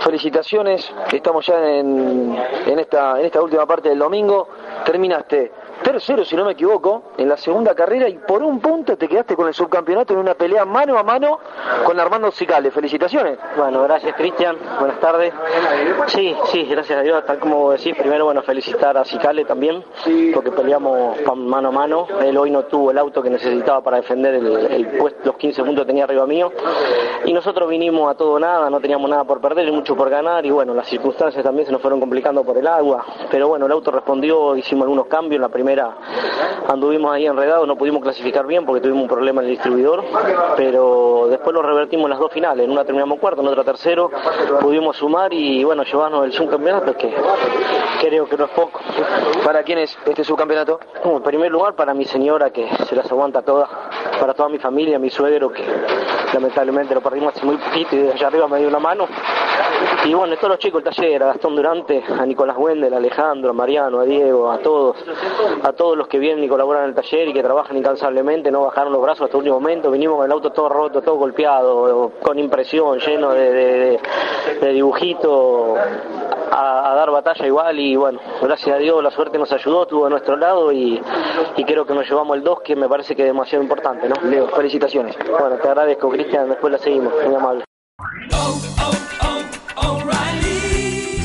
felicitaciones. Estamos ya en, en, esta, en esta última parte del domingo. Terminaste tercero, si no me equivoco, en la segunda carrera y por un punto te quedaste con el subcampeonato en una pelea mano a mano con Armando Cicale. Felicitaciones. Bueno, gracias Cristian, buenas tardes. Sí, sí, gracias a Dios, tal como decís, primero bueno, felicitar a Cicale también, porque peleamos mano a mano. Él hoy no tuvo el auto que necesitaba para defender el puesto, los 15 puntos que tenía arriba mío. Y nosotros vinimos a todo nada, no teníamos nada por perder y mucho por ganar. Y bueno, las circunstancias también se nos fueron complicando por el agua. Pero bueno, el auto respondió, hicimos algunos cambios en la primera anduvimos ahí enredados, no pudimos clasificar bien porque tuvimos un problema en el distribuidor, pero después lo revertimos en las dos finales, en una terminamos cuarto, en otra tercero, pudimos sumar y bueno, llevarnos el subcampeonato que creo que no es poco. ¿Para quién es este subcampeonato? En primer lugar para mi señora que se las aguanta todas, para toda mi familia, mi suegro que lamentablemente lo perdimos hace muy poquito y de allá arriba me dio una mano. Y bueno, todos los chicos del taller, a Gastón Durante, a Nicolás Wendel, a Alejandro, a Mariano, a Diego, a todos, a todos los que vienen y colaboran en el taller y que trabajan incansablemente, no bajaron los brazos hasta el último momento, vinimos con el auto todo roto, todo golpeado, con impresión, lleno de, de, de dibujito, a, a, dar batalla igual y bueno, gracias a Dios la suerte nos ayudó, estuvo a nuestro lado y, y creo que nos llevamos el 2 que me parece que es demasiado importante, ¿no? Leo, felicitaciones. Bueno, te agradezco Cristian, después la seguimos, muy amable.